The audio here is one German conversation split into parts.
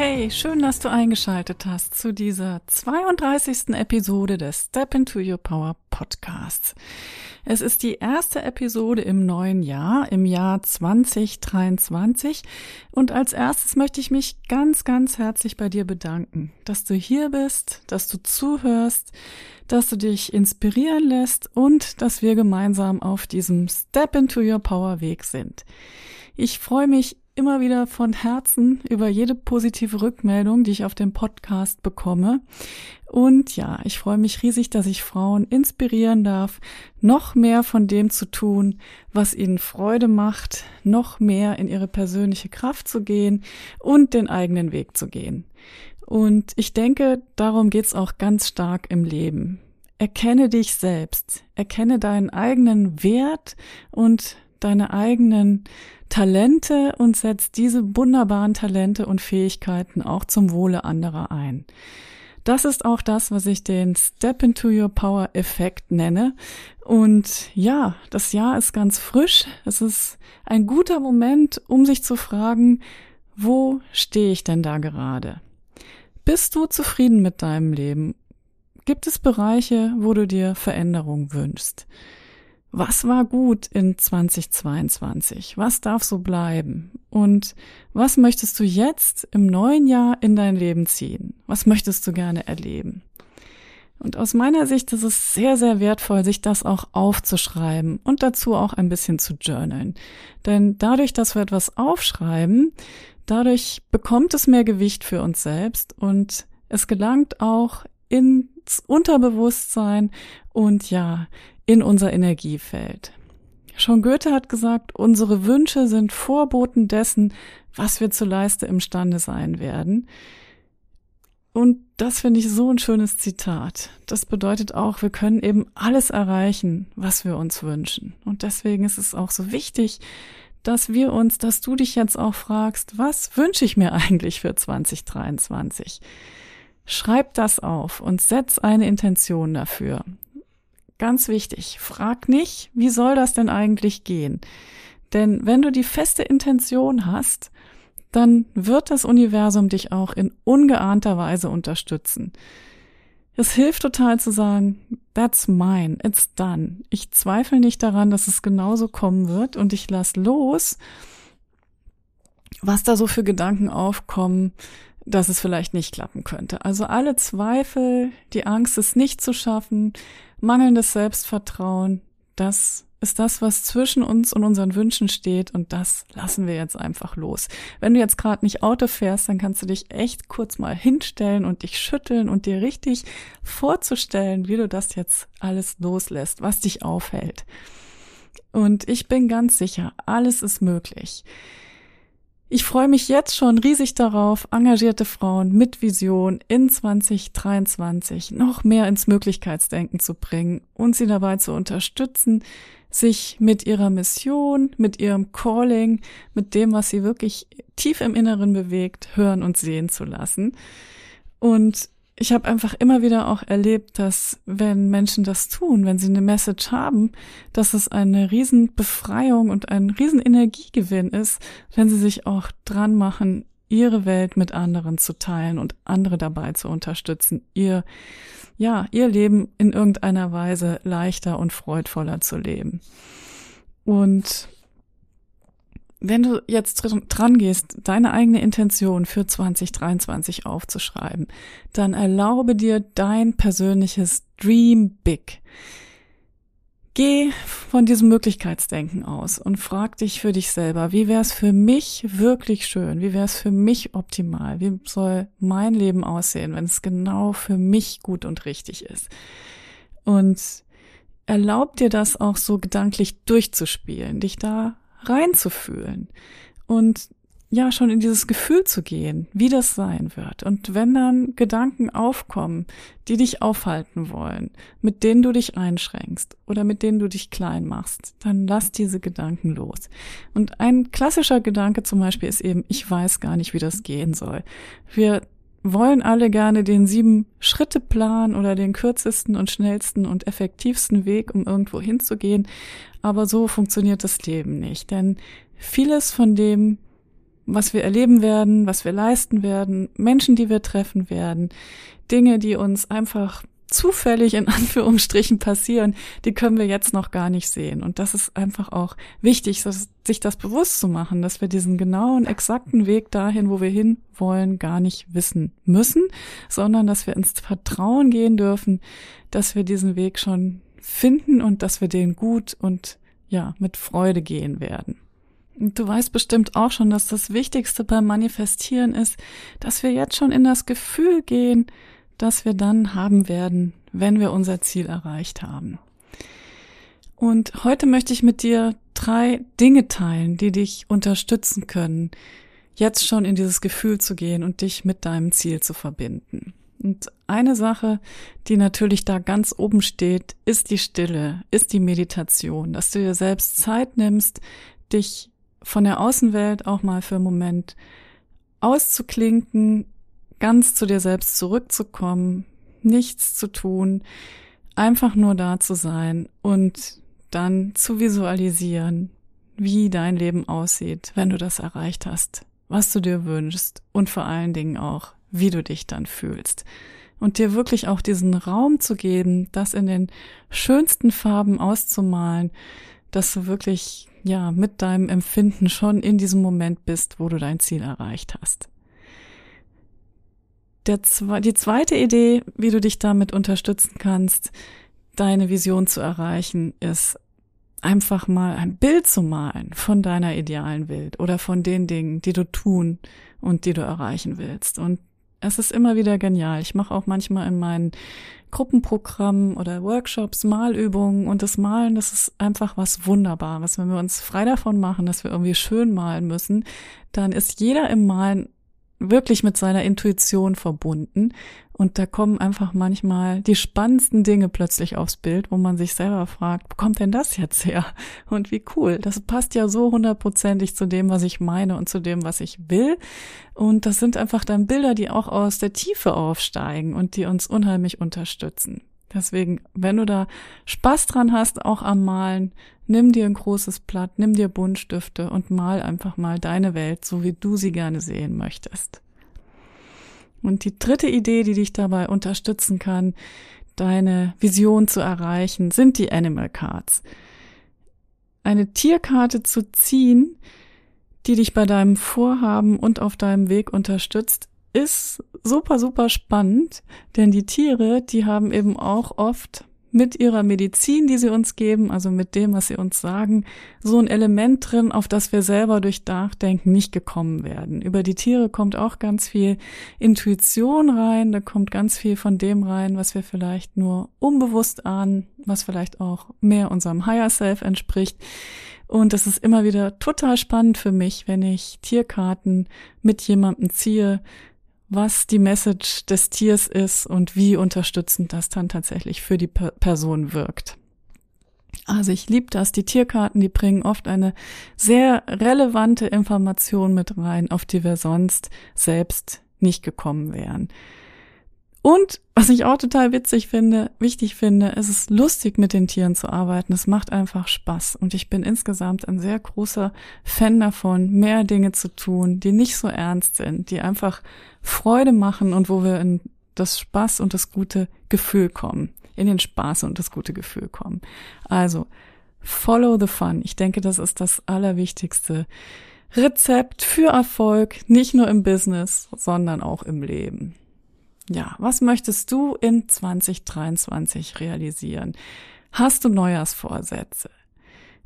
Hey, schön, dass du eingeschaltet hast zu dieser 32. Episode des Step into Your Power Podcasts. Es ist die erste Episode im neuen Jahr, im Jahr 2023. Und als erstes möchte ich mich ganz, ganz herzlich bei dir bedanken, dass du hier bist, dass du zuhörst, dass du dich inspirieren lässt und dass wir gemeinsam auf diesem Step into Your Power Weg sind. Ich freue mich immer wieder von Herzen über jede positive Rückmeldung, die ich auf dem Podcast bekomme. Und ja, ich freue mich riesig, dass ich Frauen inspirieren darf, noch mehr von dem zu tun, was ihnen Freude macht, noch mehr in ihre persönliche Kraft zu gehen und den eigenen Weg zu gehen. Und ich denke, darum geht's auch ganz stark im Leben. Erkenne dich selbst, erkenne deinen eigenen Wert und deine eigenen Talente und setzt diese wunderbaren Talente und Fähigkeiten auch zum Wohle anderer ein. Das ist auch das, was ich den Step into Your Power Effekt nenne. Und ja, das Jahr ist ganz frisch. Es ist ein guter Moment, um sich zu fragen, wo stehe ich denn da gerade? Bist du zufrieden mit deinem Leben? Gibt es Bereiche, wo du dir Veränderung wünschst? Was war gut in 2022? Was darf so bleiben? Und was möchtest du jetzt im neuen Jahr in dein Leben ziehen? Was möchtest du gerne erleben? Und aus meiner Sicht ist es sehr, sehr wertvoll, sich das auch aufzuschreiben und dazu auch ein bisschen zu journalen. Denn dadurch, dass wir etwas aufschreiben, dadurch bekommt es mehr Gewicht für uns selbst und es gelangt auch ins Unterbewusstsein und ja, in unser Energiefeld. Schon Goethe hat gesagt, unsere Wünsche sind Vorboten dessen, was wir zu leisten imstande sein werden. Und das finde ich so ein schönes Zitat. Das bedeutet auch, wir können eben alles erreichen, was wir uns wünschen. Und deswegen ist es auch so wichtig, dass wir uns, dass du dich jetzt auch fragst, was wünsche ich mir eigentlich für 2023? Schreib das auf und setz eine Intention dafür. Ganz wichtig, frag nicht, wie soll das denn eigentlich gehen? Denn wenn du die feste Intention hast, dann wird das Universum dich auch in ungeahnter Weise unterstützen. Es hilft total zu sagen, that's mine, it's done. Ich zweifle nicht daran, dass es genauso kommen wird und ich lass los, was da so für Gedanken aufkommen, dass es vielleicht nicht klappen könnte. Also alle Zweifel, die Angst, es nicht zu schaffen, mangelndes Selbstvertrauen, das ist das, was zwischen uns und unseren Wünschen steht und das lassen wir jetzt einfach los. Wenn du jetzt gerade nicht Auto fährst, dann kannst du dich echt kurz mal hinstellen und dich schütteln und dir richtig vorzustellen, wie du das jetzt alles loslässt, was dich aufhält. Und ich bin ganz sicher, alles ist möglich. Ich freue mich jetzt schon riesig darauf, engagierte Frauen mit Vision in 2023 noch mehr ins Möglichkeitsdenken zu bringen und sie dabei zu unterstützen, sich mit ihrer Mission, mit ihrem Calling, mit dem, was sie wirklich tief im Inneren bewegt, hören und sehen zu lassen. Und ich habe einfach immer wieder auch erlebt, dass wenn Menschen das tun, wenn sie eine Message haben, dass es eine Riesenbefreiung und ein Riesenenergiegewinn ist, wenn sie sich auch dran machen, ihre Welt mit anderen zu teilen und andere dabei zu unterstützen, ihr, ja, ihr Leben in irgendeiner Weise leichter und freudvoller zu leben. Und wenn du jetzt dran gehst, deine eigene Intention für 2023 aufzuschreiben, dann erlaube dir dein persönliches Dream Big. Geh von diesem Möglichkeitsdenken aus und frag dich für dich selber, wie wäre es für mich wirklich schön? Wie wäre es für mich optimal? Wie soll mein Leben aussehen, wenn es genau für mich gut und richtig ist? Und erlaub dir das auch so gedanklich durchzuspielen, dich da reinzufühlen. Und ja schon in dieses Gefühl zu gehen, wie das sein wird. Und wenn dann Gedanken aufkommen, die dich aufhalten wollen, mit denen du dich einschränkst oder mit denen du dich klein machst, dann lass diese Gedanken los. Und ein klassischer Gedanke zum Beispiel ist eben, ich weiß gar nicht, wie das gehen soll. Wir wollen alle gerne den sieben Schritte Plan oder den kürzesten und schnellsten und effektivsten Weg, um irgendwo hinzugehen. Aber so funktioniert das Leben nicht. Denn vieles von dem, was wir erleben werden, was wir leisten werden, Menschen, die wir treffen werden, Dinge, die uns einfach zufällig in Anführungsstrichen passieren, die können wir jetzt noch gar nicht sehen. Und das ist einfach auch wichtig, sich das bewusst zu machen, dass wir diesen genauen, exakten Weg dahin, wo wir hin wollen, gar nicht wissen müssen, sondern dass wir ins Vertrauen gehen dürfen, dass wir diesen Weg schon finden und dass wir den gut und ja, mit Freude gehen werden. Du weißt bestimmt auch schon, dass das Wichtigste beim Manifestieren ist, dass wir jetzt schon in das Gefühl gehen, das wir dann haben werden, wenn wir unser Ziel erreicht haben. Und heute möchte ich mit dir drei Dinge teilen, die dich unterstützen können, jetzt schon in dieses Gefühl zu gehen und dich mit deinem Ziel zu verbinden. Und eine Sache, die natürlich da ganz oben steht, ist die Stille, ist die Meditation, dass du dir selbst Zeit nimmst, dich von der Außenwelt auch mal für einen Moment auszuklinken, ganz zu dir selbst zurückzukommen, nichts zu tun, einfach nur da zu sein und dann zu visualisieren, wie dein Leben aussieht, wenn du das erreicht hast, was du dir wünschst und vor allen Dingen auch, wie du dich dann fühlst. Und dir wirklich auch diesen Raum zu geben, das in den schönsten Farben auszumalen, dass du wirklich, ja, mit deinem Empfinden schon in diesem Moment bist, wo du dein Ziel erreicht hast. Der, die zweite Idee, wie du dich damit unterstützen kannst, deine Vision zu erreichen, ist einfach mal ein Bild zu malen von deiner idealen Welt oder von den Dingen, die du tun und die du erreichen willst. Und es ist immer wieder genial. Ich mache auch manchmal in meinen Gruppenprogrammen oder Workshops Malübungen und das Malen, das ist einfach was Wunderbares. Wenn wir uns frei davon machen, dass wir irgendwie schön malen müssen, dann ist jeder im Malen wirklich mit seiner Intuition verbunden. Und da kommen einfach manchmal die spannendsten Dinge plötzlich aufs Bild, wo man sich selber fragt, wo kommt denn das jetzt her? Und wie cool. Das passt ja so hundertprozentig zu dem, was ich meine und zu dem, was ich will. Und das sind einfach dann Bilder, die auch aus der Tiefe aufsteigen und die uns unheimlich unterstützen. Deswegen, wenn du da Spaß dran hast, auch am Malen, nimm dir ein großes Blatt, nimm dir Buntstifte und mal einfach mal deine Welt, so wie du sie gerne sehen möchtest. Und die dritte Idee, die dich dabei unterstützen kann, deine Vision zu erreichen, sind die Animal Cards. Eine Tierkarte zu ziehen, die dich bei deinem Vorhaben und auf deinem Weg unterstützt, ist super, super spannend, denn die Tiere, die haben eben auch oft mit ihrer Medizin, die sie uns geben, also mit dem, was sie uns sagen, so ein Element drin, auf das wir selber durch Nachdenken nicht gekommen werden. Über die Tiere kommt auch ganz viel Intuition rein, da kommt ganz viel von dem rein, was wir vielleicht nur unbewusst ahnen, was vielleicht auch mehr unserem Higher Self entspricht. Und es ist immer wieder total spannend für mich, wenn ich Tierkarten mit jemandem ziehe, was die Message des Tiers ist und wie unterstützend das dann tatsächlich für die Person wirkt. Also ich liebe das. Die Tierkarten, die bringen oft eine sehr relevante Information mit rein, auf die wir sonst selbst nicht gekommen wären. Und was ich auch total witzig finde, wichtig finde, es ist lustig mit den Tieren zu arbeiten. Es macht einfach Spaß. Und ich bin insgesamt ein sehr großer Fan davon, mehr Dinge zu tun, die nicht so ernst sind, die einfach Freude machen und wo wir in das Spaß und das gute Gefühl kommen. In den Spaß und das gute Gefühl kommen. Also, follow the fun. Ich denke, das ist das allerwichtigste Rezept für Erfolg, nicht nur im Business, sondern auch im Leben. Ja, was möchtest du in 2023 realisieren? Hast du Neujahrsvorsätze?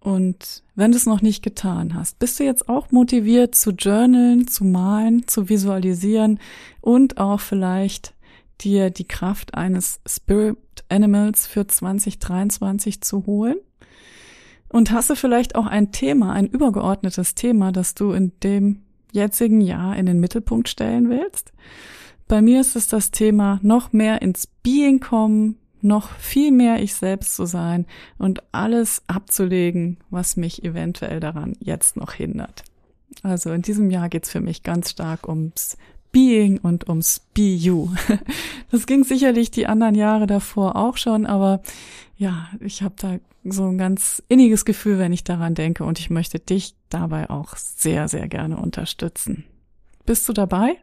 Und wenn du es noch nicht getan hast, bist du jetzt auch motiviert zu journalen, zu malen, zu visualisieren und auch vielleicht dir die Kraft eines Spirit Animals für 2023 zu holen? Und hast du vielleicht auch ein Thema, ein übergeordnetes Thema, das du in dem jetzigen Jahr in den Mittelpunkt stellen willst? Bei mir ist es das Thema noch mehr ins Being kommen, noch viel mehr ich selbst zu sein und alles abzulegen, was mich eventuell daran jetzt noch hindert. Also in diesem Jahr geht's für mich ganz stark ums Being und ums Be You. Das ging sicherlich die anderen Jahre davor auch schon, aber ja, ich habe da so ein ganz inniges Gefühl, wenn ich daran denke und ich möchte dich dabei auch sehr, sehr gerne unterstützen. Bist du dabei?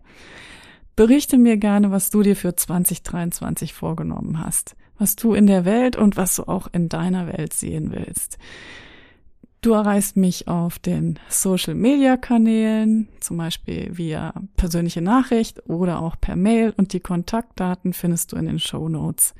Berichte mir gerne, was du dir für 2023 vorgenommen hast, was du in der Welt und was du auch in deiner Welt sehen willst. Du erreichst mich auf den Social Media Kanälen, zum Beispiel via persönliche Nachricht oder auch per Mail und die Kontaktdaten findest du in den Show Notes.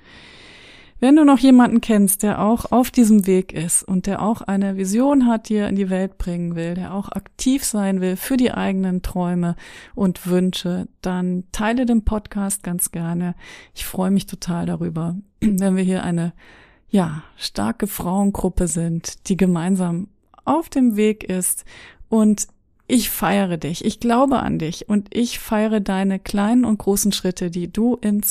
Wenn du noch jemanden kennst, der auch auf diesem Weg ist und der auch eine Vision hat, die er in die Welt bringen will, der auch aktiv sein will für die eigenen Träume und Wünsche, dann teile den Podcast ganz gerne. Ich freue mich total darüber, wenn wir hier eine ja, starke Frauengruppe sind, die gemeinsam auf dem Weg ist. Und ich feiere dich, ich glaube an dich. Und ich feiere deine kleinen und großen Schritte, die du in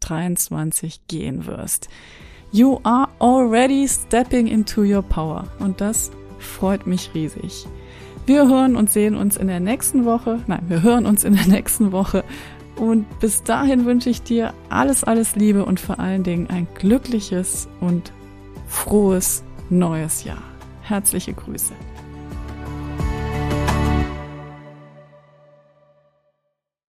2023 gehen wirst. You are already stepping into your power und das freut mich riesig. Wir hören und sehen uns in der nächsten Woche. Nein, wir hören uns in der nächsten Woche. Und bis dahin wünsche ich dir alles, alles Liebe und vor allen Dingen ein glückliches und frohes neues Jahr. Herzliche Grüße.